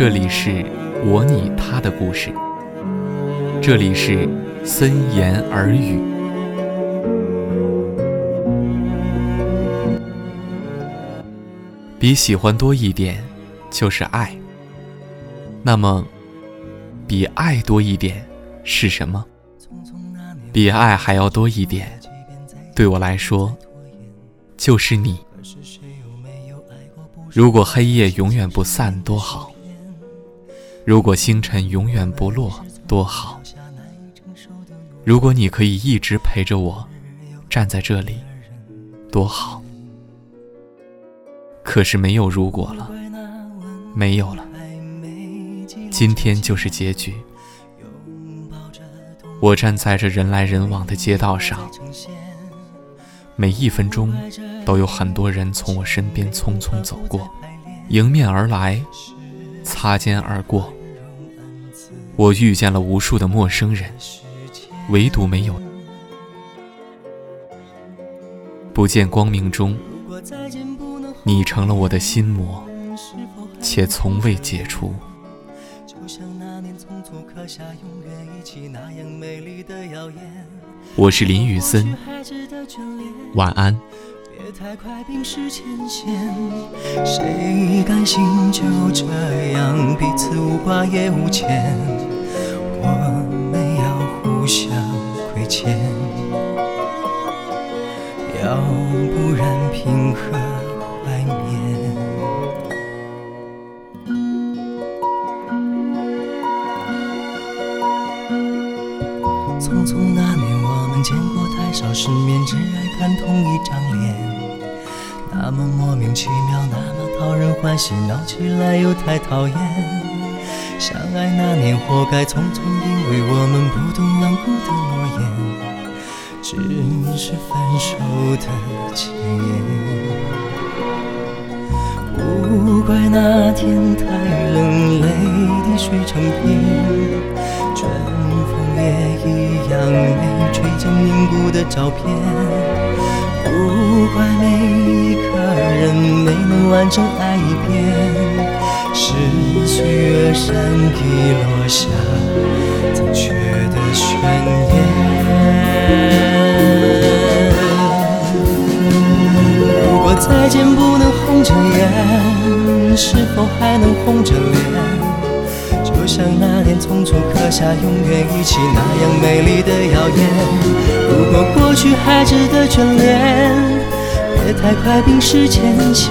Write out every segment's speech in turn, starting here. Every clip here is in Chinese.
这里是我你他的故事，这里是森言耳语。比喜欢多一点，就是爱。那么，比爱多一点是什么？比爱还要多一点，对我来说，就是你。如果黑夜永远不散，多好；如果星辰永远不落，多好；如果你可以一直陪着我，站在这里，多好。可是没有如果了，没有了。今天就是结局。我站在这人来人往的街道上，每一分钟都有很多人从我身边匆匆走过，迎面而来，擦肩而过。我遇见了无数的陌生人，唯独没有不见光明中，你成了我的心魔，且从未解除。我是林雨森，晚安。别太快冰释前嫌谁甘心就这样彼此无挂也无牵？我们要互相亏欠，要不然凭何怀缅？匆匆那年，我们见过太少世面，只爱看同一张脸。那么莫名其妙，那么讨人欢喜，闹起来又太讨厌。相爱那年，活该匆匆，因为我们不懂顽固的诺言，只是分手的前言。不怪那天太冷，泪滴水成冰，春风也一。样没吹进凝固的照片，不怪每一个人没能完整爱一遍，月善意落下残缺的宣言。如果再见不能红着眼，是否还能红着脸？就像那年匆匆刻下永远一起那样美丽的谣言。如果过去还值得眷恋，别太快冰释前嫌。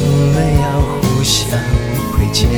不想亏欠